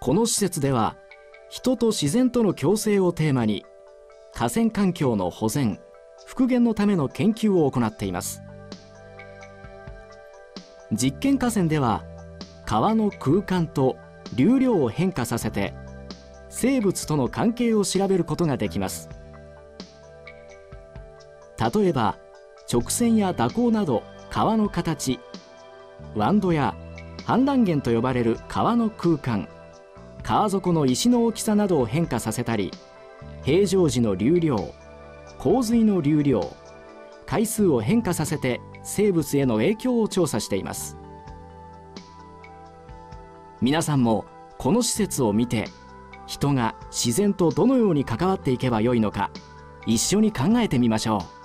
この施設では人と自然との共生をテーマに河川環境の保全復元のための研究を行っています。実験河川では川の空間と流量を変化させて生物との関係を調べることができます。例えば直線や蛇行など川の形湾土や氾濫源と呼ばれる川の空間。川底の石の大きさなどを変化させたり平常時の流量洪水の流量回数を変化させて生物への影響を調査しています。皆さんもこの施設を見て人が自然とどのように関わっていけばよいのか一緒に考えてみましょう。